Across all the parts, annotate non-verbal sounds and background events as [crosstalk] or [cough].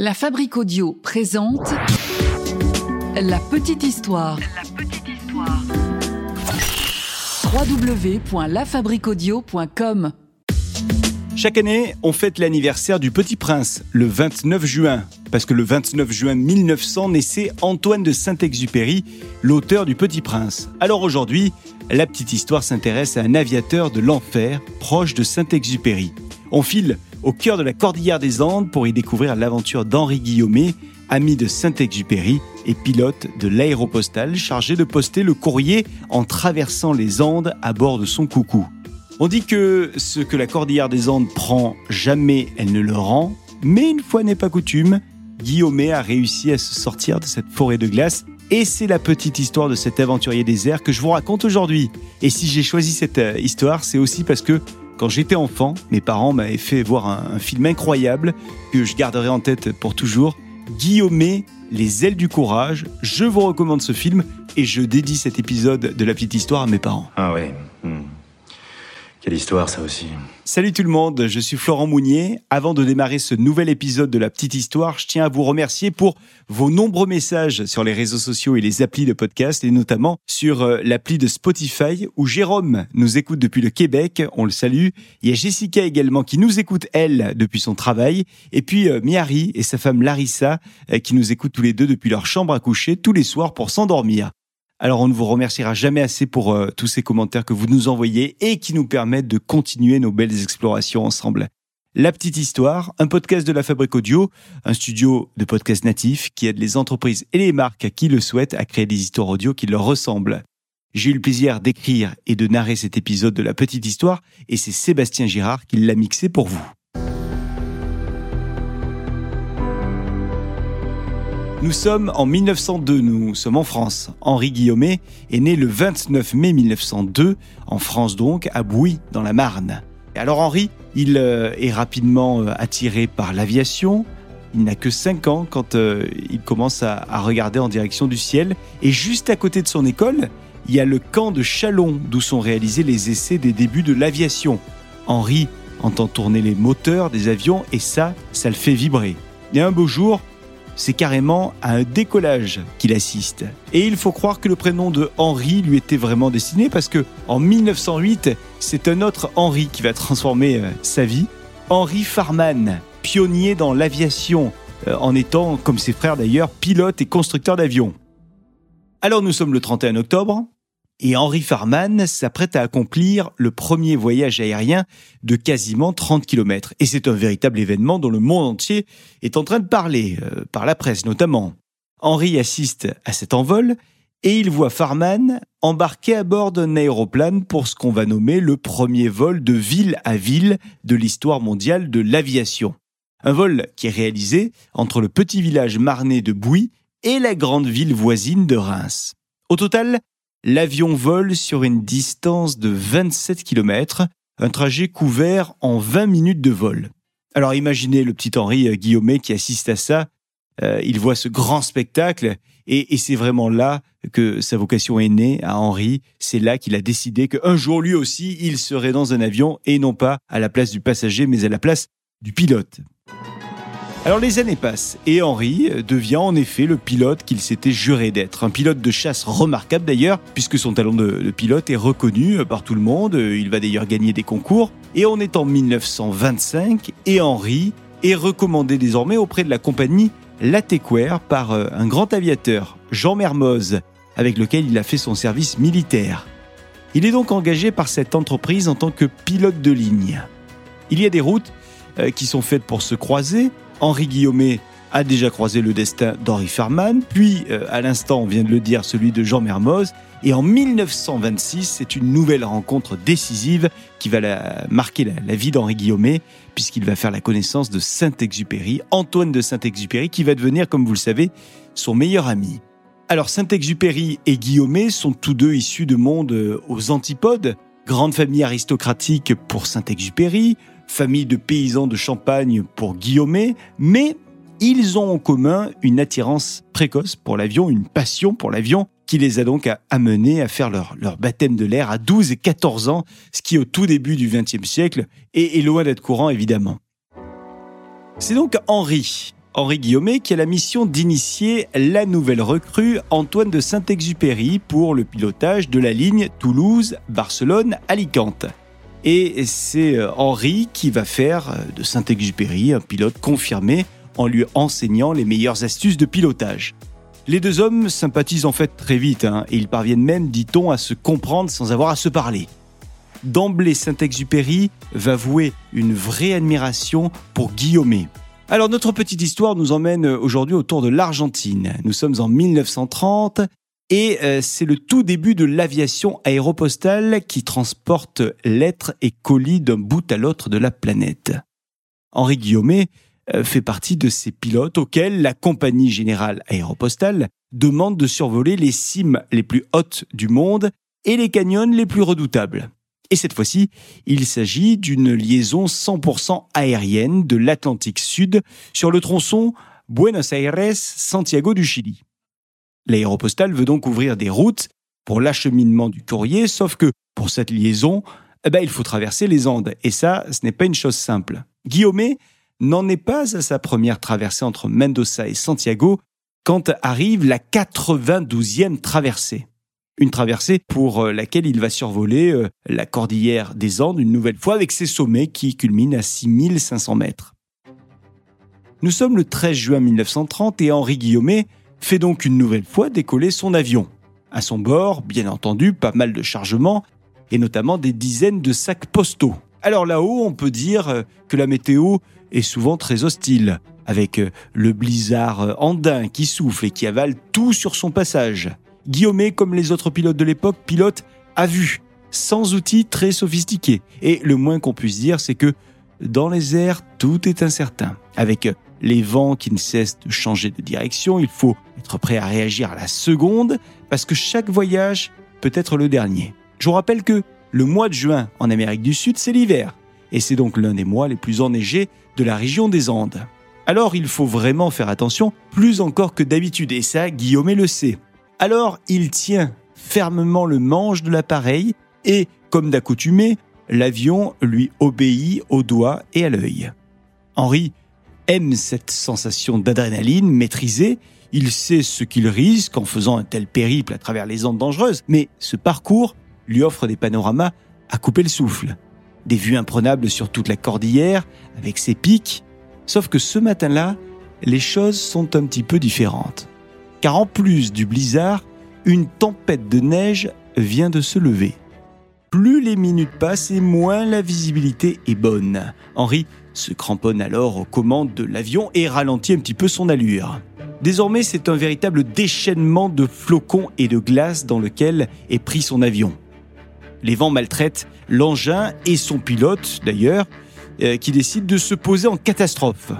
La Fabrique Audio présente La Petite Histoire. La petite histoire. www.lafabriqueaudio.com Chaque année, on fête l'anniversaire du Petit Prince, le 29 juin, parce que le 29 juin 1900 naissait Antoine de Saint-Exupéry, l'auteur du Petit Prince. Alors aujourd'hui, la petite histoire s'intéresse à un aviateur de l'enfer, proche de Saint-Exupéry. On file au cœur de la cordillère des Andes pour y découvrir l'aventure d'Henri Guillaumet, ami de Saint-Exupéry et pilote de l'aéropostale chargé de poster le courrier en traversant les Andes à bord de son coucou. On dit que ce que la cordillère des Andes prend, jamais elle ne le rend, mais une fois n'est pas coutume, Guillaumet a réussi à se sortir de cette forêt de glace et c'est la petite histoire de cet aventurier désert que je vous raconte aujourd'hui. Et si j'ai choisi cette euh, histoire, c'est aussi parce que quand j'étais enfant, mes parents m'avaient fait voir un, film incroyable que je garderai en tête pour toujours. Guillaumet, Les ailes du courage. Je vous recommande ce film et je dédie cet épisode de la petite histoire à mes parents. Ah ouais. hmm. Quelle histoire ça aussi. Salut tout le monde, je suis Florent Mounier. Avant de démarrer ce nouvel épisode de la petite histoire, je tiens à vous remercier pour vos nombreux messages sur les réseaux sociaux et les applis de podcast et notamment sur euh, l'appli de Spotify où Jérôme nous écoute depuis le Québec, on le salue. Il y a Jessica également qui nous écoute elle depuis son travail et puis euh, et sa femme Larissa euh, qui nous écoutent tous les deux depuis leur chambre à coucher tous les soirs pour s'endormir. Alors on ne vous remerciera jamais assez pour euh, tous ces commentaires que vous nous envoyez et qui nous permettent de continuer nos belles explorations ensemble. La petite histoire, un podcast de la Fabrique Audio, un studio de podcast natif qui aide les entreprises et les marques qui le souhaitent à créer des histoires audio qui leur ressemblent. J'ai eu le plaisir d'écrire et de narrer cet épisode de la petite histoire et c'est Sébastien Girard qui l'a mixé pour vous. Nous sommes en 1902, nous sommes en France. Henri Guillaumet est né le 29 mai 1902, en France donc, à Bouy, dans la Marne. Et alors Henri, il euh, est rapidement euh, attiré par l'aviation. Il n'a que 5 ans quand euh, il commence à, regarder en direction du ciel. Et juste à côté de son école, il y a le camp de Chalon, d'où sont réalisés les essais des débuts de l'aviation. Henri entend tourner les moteurs des avions et ça, ça le fait vibrer. Et un beau jour, c'est carrément à un décollage qu'il assiste. Et il faut croire que le prénom de Henri lui était vraiment destiné parce que en 1908, c'est un autre Henri qui va transformer euh, sa vie. Henri Farman, pionnier dans l'aviation, euh, en étant, comme ses frères d'ailleurs, pilote et constructeur d'avions. Alors nous sommes le 31 octobre, et Henri Farman s'apprête à accomplir le premier voyage aérien de quasiment 30 km. Et c'est un véritable événement dont le monde entier est en train de parler, euh, par la presse notamment. Henri assiste à cet envol et il voit Farman embarqué à bord d'un aéroplane pour ce qu'on va nommer le premier vol de ville à ville de l'histoire mondiale de l'aviation. Un vol qui est réalisé entre le petit village marnais de Bouy et la grande ville voisine de Reims. Au total, l'avion vole sur une distance de 27 km, un trajet couvert en 20 minutes de vol. Alors imaginez le petit Henri euh, Guillaumet qui assiste à ça, euh, il voit ce grand spectacle et, et c'est vraiment là que sa vocation est née à Henri. C'est là qu'il a décidé qu'un jour lui aussi il serait dans un avion et non pas à la place du passager mais à la place du pilote. Alors les années passent et Henri devient en effet le pilote qu'il s'était juré d'être. Un pilote de chasse remarquable d'ailleurs, puisque son talent de, pilote est reconnu par tout le monde. Il va d'ailleurs gagner des concours. Et on est en 1925 et Henri est recommandé désormais auprès de la compagnie Latécoère par euh, un grand aviateur, Jean Mermoz, avec lequel il a fait son service militaire. Il est donc engagé par cette entreprise en tant que pilote de ligne. Il y a des routes euh, qui sont faites pour se croiser. Henri Guillaumet a déjà croisé le destin d'Henri Farman, puis euh, à l'instant, on vient de le dire, celui de Jean Mermoz. Et en 1926, c'est une nouvelle rencontre décisive qui va marquer la, la vie d'Henri Guillaumet, puisqu'il va faire la connaissance de Saint-Exupéry, Antoine de Saint-Exupéry, qui va devenir, comme vous le savez, son meilleur ami. Alors Saint-Exupéry et Guillaumet sont tous deux issus de mondes euh, aux antipodes. Grande famille aristocratique pour Saint-Exupéry, famille de paysans de Champagne pour Guillaumet, mais ils ont en commun une attirance précoce pour l'avion, une passion pour l'avion qui les a donc amenés à faire leur, baptême de l'air à 12 et 14 ans, ce qui au tout début du XXe siècle est, est loin d'être courant évidemment. C'est donc Henri Henri Guillaumet qui a la mission d'initier la nouvelle recrue Antoine de Saint-Exupéry pour le pilotage de la ligne Toulouse-Barcelone-Alicante. Et c'est euh, Henri qui va faire euh, de Saint-Exupéry un pilote confirmé en lui enseignant les meilleures astuces de pilotage. Les deux hommes sympathisent en fait très vite hein, et ils parviennent même, dit-on, à se comprendre sans avoir à se parler. D'emblée, Saint-Exupéry va vouer une vraie admiration pour Guillaumet. Alors notre petite histoire nous emmène aujourd'hui autour de l'Argentine. Nous sommes en 1930 et euh, c'est le tout début de l'aviation aéropostale qui transporte lettres et colis d'un bout à l'autre de la planète. Henri Guillaumet euh, fait partie de ces pilotes auxquels la compagnie générale aéropostale demande de survoler les cimes les plus hautes du monde et les canyons les plus redoutables. Et cette fois-ci, il s'agit d'une liaison 100% aérienne de l'Atlantique Sud sur le tronçon Buenos Aires-Santiago du Chili. L'aéropostale veut donc ouvrir des routes pour l'acheminement du courrier, sauf que pour cette liaison, eh ben, il faut traverser les Andes. Et ça, ce n'est pas une chose simple. Guillaumet n'en est pas à sa première traversée entre Mendoza et Santiago quand arrive la 92e traversée une traversée pour euh, laquelle il va survoler euh, la cordillère des Andes une nouvelle fois avec ses sommets qui culminent à 6500 mètres. Nous sommes le 13 juin 1930 et Henri Guillaumet fait donc une nouvelle fois décoller son avion. À son bord, bien entendu, pas mal de chargements et notamment des dizaines de sacs postaux. Alors là-haut, on peut dire euh, que la météo est souvent très hostile, avec le blizzard andin qui souffle et qui avale tout sur son passage. Guillaumet, comme les autres pilotes de l'époque, pilote à vue, sans outils très sophistiqués. Et le moins qu'on puisse dire, c'est que dans les airs, tout est incertain. Avec les vents qui ne cessent de changer de direction, il faut être prêt à réagir à la seconde, parce que chaque voyage peut être le dernier. Je vous rappelle que le mois de juin en Amérique du Sud, c'est l'hiver, et c'est donc l'un des mois les plus enneigés de la région des Andes. Alors il faut vraiment faire attention, plus encore que d'habitude, et ça, Guillaume le sait. Alors il tient fermement le manche de l'appareil et, comme d'accoutumé, l'avion lui obéit au doigt et à l'œil. Henri aime cette sensation d'adrénaline maîtrisée, il sait ce qu'il risque en faisant un tel périple à travers les ondes dangereuses, mais ce parcours lui offre des panoramas à couper le souffle, des vues imprenables sur toute la cordillère avec ses pics, sauf que ce matin-là, les choses sont un petit peu différentes. Car en plus du blizzard, une tempête de neige vient de se lever. Plus les minutes passent et moins la visibilité est bonne. Henri se cramponne alors aux commandes de l'avion et ralentit un petit peu son allure. Désormais, c'est un véritable déchaînement de flocons et de glace dans lequel est pris son avion. Les vents maltraitent l'engin et son pilote, d'ailleurs, euh, qui décide de se poser en catastrophe.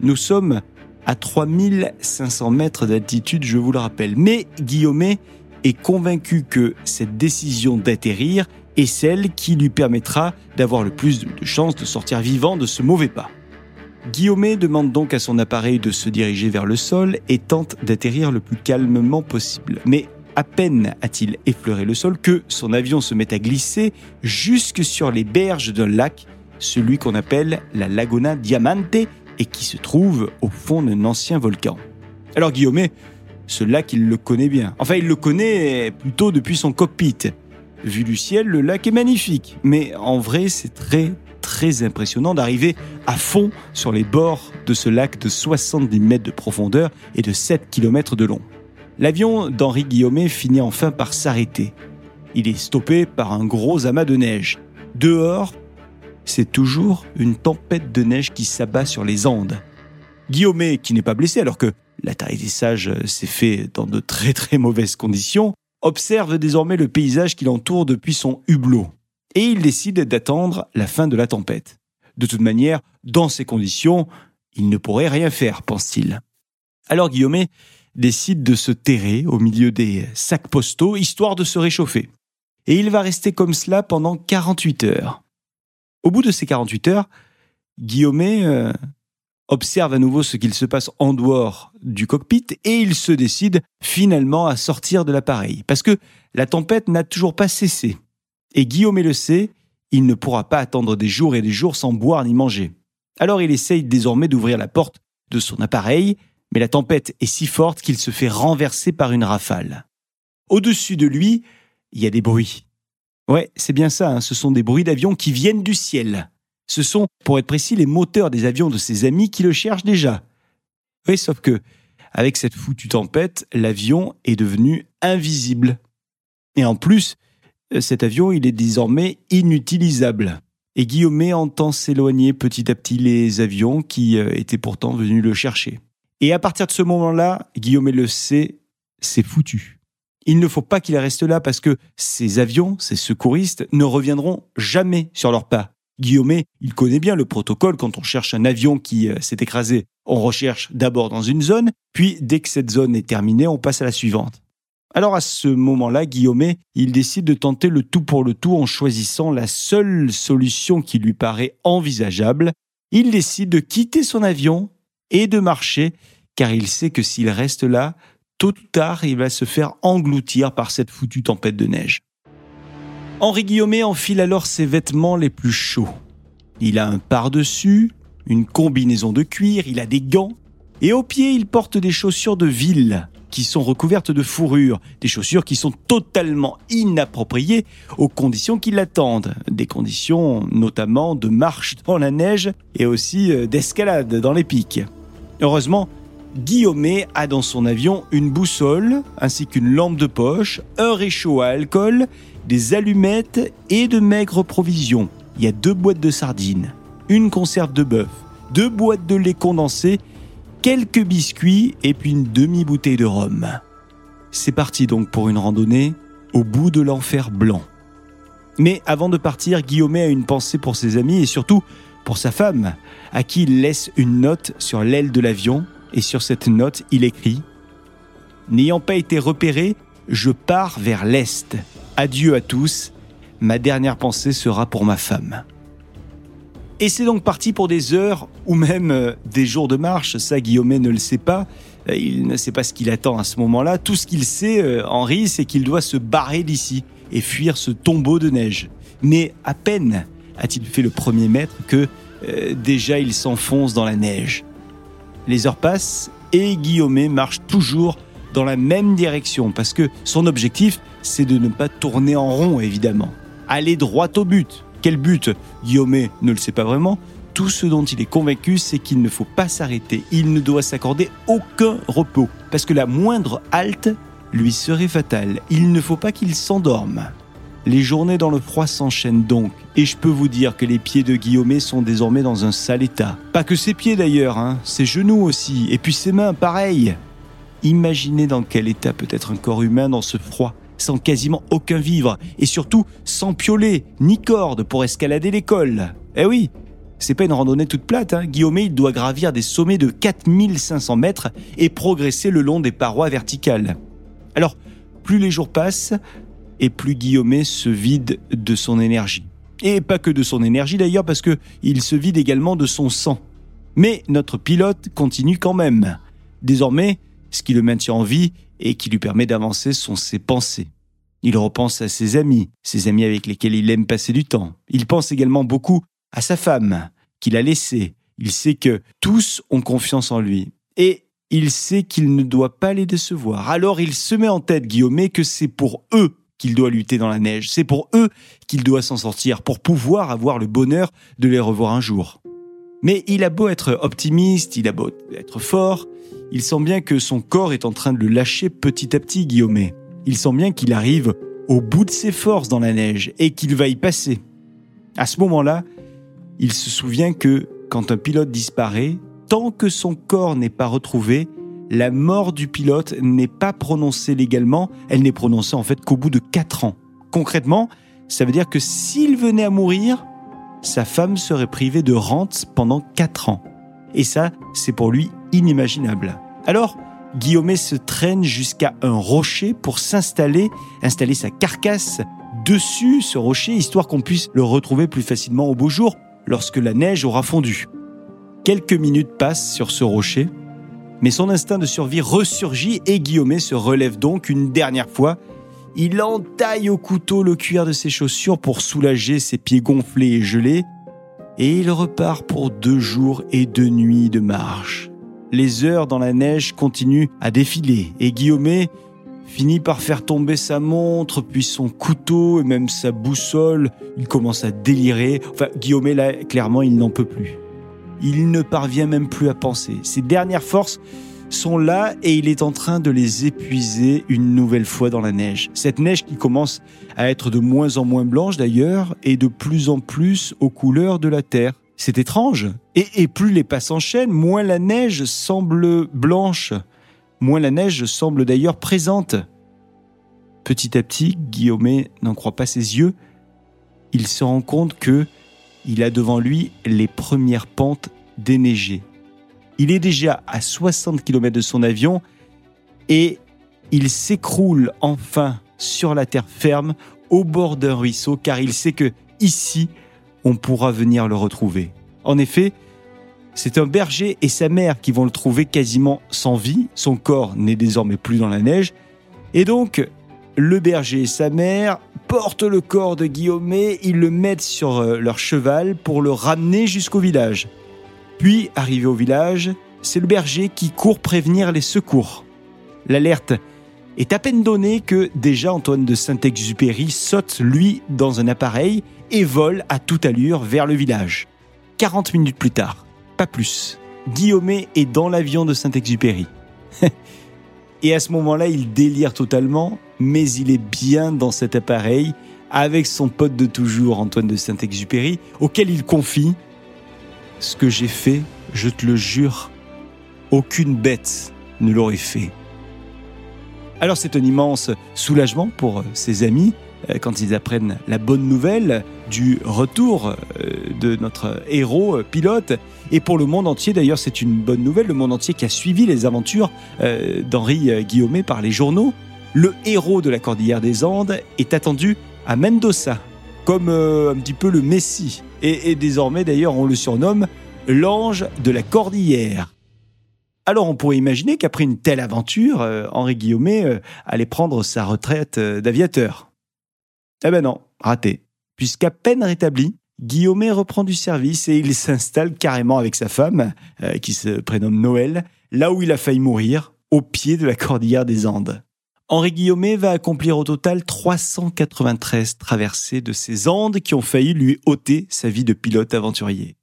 Nous sommes à 3500 mètres d'altitude, je vous le rappelle. Mais Guillaumet est convaincu que cette décision d'atterrir est celle qui lui permettra d'avoir le plus de chances de sortir vivant de ce mauvais pas. Guillaumet demande donc à son appareil de se diriger vers le sol et tente d'atterrir le plus calmement possible. Mais à peine a-t-il effleuré le sol que son avion se met à glisser jusque sur les berges d'un lac, celui qu'on appelle la Laguna Diamante, et qui se trouve au fond d'un ancien volcan. Alors Guillaumet, ce lac, il le connaît bien. Enfin, il le connaît plutôt depuis son cockpit. Vu du ciel, le lac est magnifique, mais en vrai, c'est très très impressionnant d'arriver à fond sur les bords de ce lac de 70 mètres de profondeur et de 7 km de long. L'avion d'Henri Guillaumet finit enfin par s'arrêter. Il est stoppé par un gros amas de neige. Dehors, c'est toujours une tempête de neige qui s'abat sur les Andes. Guillaumet, qui n'est pas blessé alors que l'atterrissage s'est fait dans de très très mauvaises conditions, observe désormais le paysage qui l'entoure depuis son hublot. Et il décide d'attendre la fin de la tempête. De toute manière, dans ces conditions, il ne pourrait rien faire, pense-t-il. Alors Guillaumet décide de se terrer au milieu des sacs postaux, histoire de se réchauffer. Et il va rester comme cela pendant 48 heures. Au bout de ces 48 heures, Guillaumet euh, observe à nouveau ce qu'il se passe en dehors du cockpit et il se décide finalement à sortir de l'appareil parce que la tempête n'a toujours pas cessé. Et Guillaumet le sait, il ne pourra pas attendre des jours et des jours sans boire ni manger. Alors il essaye désormais d'ouvrir la porte de son appareil, mais la tempête est si forte qu'il se fait renverser par une rafale. Au-dessus de lui, il y a des bruits. Ouais, c'est bien ça, hein, ce sont des bruits d'avions qui viennent du ciel. Ce sont, pour être précis, les moteurs des avions de ses amis qui le cherchent déjà. Oui, sauf que, avec cette foutue tempête, l'avion est devenu invisible. Et en plus, euh, cet avion, il est désormais inutilisable. Et Guillaume entend s'éloigner petit à petit les avions qui euh, étaient pourtant venus le chercher. Et à partir de ce moment-là, Guillaume le sait, c'est foutu. Il ne faut pas qu'il reste là parce que ces avions, ces secouristes, ne reviendront jamais sur leurs pas. Guillaume, il connaît bien le protocole quand on cherche un avion qui euh, s'est écrasé. On recherche d'abord dans une zone, puis dès que cette zone est terminée, on passe à la suivante. Alors à ce moment-là, Guillaume, il décide de tenter le tout pour le tout en choisissant la seule solution qui lui paraît envisageable. Il décide de quitter son avion et de marcher, car il sait que s'il reste là, tôt ou tard, il va se faire engloutir par cette foutue tempête de neige. Henri Guillaume enfile alors ses vêtements les plus chauds. Il a un par-dessus, une combinaison de cuir, il a des gants, et aux pieds il porte des chaussures de ville qui sont recouvertes de fourrure, des chaussures qui sont totalement inappropriées aux conditions qui l'attendent, des conditions notamment de marche dans la neige et aussi euh, d'escalade dans les pics. Heureusement, Guillaume a dans son avion une boussole ainsi qu'une lampe de poche, un réchaud à alcool, des allumettes et de maigres provisions. Il y a deux boîtes de sardines, une conserve de bœuf, deux boîtes de lait condensé quelques biscuits et puis une demi-bouteille de rhum. C'est parti donc pour une randonnée au bout de l'enfer blanc. Mais avant de partir, Guillaume a une pensée pour ses amis et surtout pour sa femme, à qui il laisse une note sur l'aile de l'avion et sur cette note, il écrit N'ayant pas été repéré, je pars vers l'Est. Adieu à tous. Ma dernière pensée sera pour ma femme. Et c'est donc parti pour des heures ou même euh, des jours de marche. Ça, Guillaume ne le sait pas. Euh, il ne sait pas ce qu'il attend à ce moment-là. Tout ce qu'il sait, euh, Henri, c'est qu'il doit se barrer d'ici et fuir ce tombeau de neige. Mais à peine a-t-il fait le premier mètre que déjà il s'enfonce dans la neige. Les heures passent et Guillaume marche toujours dans la même direction parce que son objectif, c'est de ne pas tourner en rond, évidemment. Aller droit au but. Quel but? Guillaume ne le sait pas vraiment. Tout ce dont il est convaincu, c'est qu'il ne faut pas s'arrêter. Il ne doit s'accorder aucun repos. Parce que la moindre halte lui serait fatale. Il ne faut pas qu'il s'endorme. Les journées dans le froid s'enchaînent donc, et je peux vous dire que les pieds de Guillaume sont désormais dans un sale état. Pas que ses pieds d'ailleurs, hein, ses genoux aussi, et puis ses mains, pareil. Imaginez dans quel état peut être un corps humain dans ce froid sans quasiment aucun vivre, et surtout sans piolet, ni corde pour escalader l'école. Eh oui, c'est pas une randonnée toute plate, hein. Guillaume il doit gravir des sommets de 4500 mètres et progresser le long des parois verticales. Alors, plus les jours passent, et plus Guillaume se vide de son énergie. Et pas que de son énergie d'ailleurs, parce que il se vide également de son sang. Mais notre pilote continue quand même. Désormais, ce qui le maintient en vie, et qui lui permet d'avancer sont ses pensées. Il repense à ses amis, ses amis avec lesquels il aime passer du temps. Il pense également beaucoup à sa femme, qu'il a laissée. Il sait que tous ont confiance en lui. Et il sait qu'il ne doit pas les décevoir. Alors il se met en tête, Guillaume, que c'est pour eux qu'il doit lutter dans la neige. C'est pour eux qu'il doit s'en sortir, pour pouvoir avoir le bonheur de les revoir un jour. Mais il a beau être optimiste, il a beau être fort, il sent bien que son corps est en train de le lâcher petit à petit, Guillaume. Il sent bien qu'il arrive au bout de ses forces dans la neige et qu'il va y passer. À ce moment-là, il se souvient que quand un pilote disparaît, tant que son corps n'est pas retrouvé, la mort du pilote n'est pas prononcée légalement, elle n'est prononcée en fait qu'au bout de 4 ans. Concrètement, ça veut dire que s'il venait à mourir, sa femme serait privée de rente pendant 4 ans. Et ça, c'est pour lui inimaginable. Alors, Guillaume se traîne jusqu'à un rocher pour s'installer, installer sa carcasse dessus ce rocher, histoire qu'on puisse le retrouver plus facilement au beau jour, lorsque la neige aura fondu. Quelques minutes passent sur ce rocher, mais son instinct de survie ressurgit et Guillaume se relève donc une dernière fois. Il entaille au couteau le cuir de ses chaussures pour soulager ses pieds gonflés et gelés, et il repart pour deux jours et deux nuits de marche. les heures dans la neige continuent à défiler et Guillaume finit par faire tomber sa montre, puis son couteau et même sa boussole. Il commence à délirer. Enfin, Guillaume, là, clairement, il n'en peut plus. Il ne parvient même plus à penser. Ses dernières forces sont là et il est en train de les épuiser une nouvelle fois dans la neige. Cette neige qui commence à être de moins en moins blanche d'ailleurs et de plus en plus aux couleurs de la terre. C'est étrange. Et, plus les pas s'enchaînent, moins la neige semble blanche, moins la neige semble d'ailleurs présente. Petit à petit, Guillaume n'en croit pas ses yeux. Il se rend compte que il a devant lui les premières pentes déneigées. Il est déjà à 60 km de son avion et il s'écroule enfin sur la terre ferme au bord d'un ruisseau car il sait que ici on pourra venir le retrouver. En effet, c'est un berger et sa mère qui vont le trouver quasiment sans vie. Son corps n'est désormais plus dans la neige. Et donc, le berger et sa mère portent le corps de Guillaume, ils le mettent sur euh, leur cheval pour le ramener jusqu'au village. Puis, arrivé au village, c'est le berger qui court prévenir les secours. L'alerte est à peine donnée que déjà Antoine de Saint-Exupéry saute, lui, dans un appareil et vole à toute allure vers le village. 40 minutes plus tard, pas plus, Guillaume est dans l'avion de Saint-Exupéry. [laughs] et à ce moment-là, il délire totalement, mais il est bien dans cet appareil avec son pote de toujours, Antoine de Saint-Exupéry, auquel il confie Ce que j'ai fait, je te le jure, aucune bête ne l'aurait fait. Alors c'est un immense soulagement pour ses amis euh, quand ils apprennent la bonne nouvelle du retour euh, de notre héros euh, pilote. Et pour le monde entier, d'ailleurs, c'est une bonne nouvelle, le monde entier qui a suivi les aventures d'Henri Guillaumet par les journaux. Le héros de la Cordillère des Andes est attendu à Mendoza, comme un petit peu le Messie. Et, désormais, d'ailleurs, on le surnomme l'ange de la Cordillère. Alors on pourrait imaginer qu'après une telle aventure, Henri Guillaumet allait prendre sa retraite d'aviateur. Eh ben non, raté. Puisqu'à peine rétabli, Guillaume reprend du service et il s'installe carrément avec sa femme, euh, qui se prénomme Noël, là où il a failli mourir, au pied de la cordillère des Andes. Henri Guillaumet va accomplir au total 393 traversées de ces Andes qui ont failli lui ôter sa vie de pilote aventurier.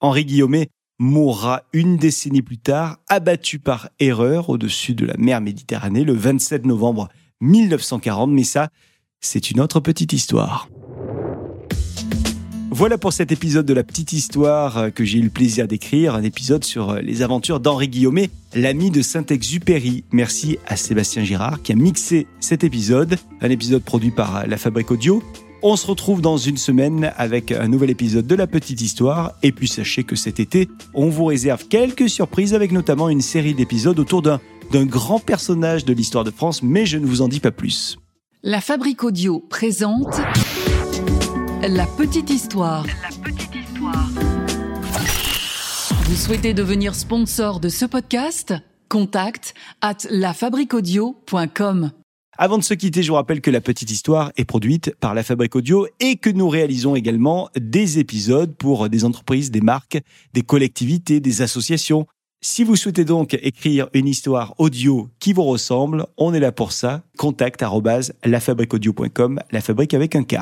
Henri Guillaumet mourra une décennie plus tard, abattu par erreur au-dessus de la mer Méditerranée le 27 novembre 1940, mais ça, c'est une autre petite histoire. Voilà pour cet épisode de la petite histoire euh, que j'ai eu le plaisir d'écrire, un épisode sur euh, les aventures d'Henri Guillaumet, l'ami de Saint-Exupéry. Merci à Sébastien Girard qui a mixé cet épisode, un épisode produit par euh, La Fabrique Audio. On se retrouve dans une semaine avec un nouvel épisode de la petite histoire. Et puis sachez que cet été, on vous réserve quelques surprises avec notamment une série d'épisodes autour d'un grand personnage de l'histoire de France, mais je ne vous en dis pas plus. La Fabrique Audio présente La Petite Histoire. La Petite Histoire. Vous souhaitez devenir sponsor de ce podcast? Contact at lafabriquaudio.com. Avant de se quitter, je vous rappelle que La Petite Histoire est produite par La Fabrique Audio et que nous réalisons également des épisodes pour des entreprises, des marques, des collectivités, des associations si vous souhaitez donc écrire une histoire audio qui vous ressemble, on est là pour ça. Contact la fabrique avec un K.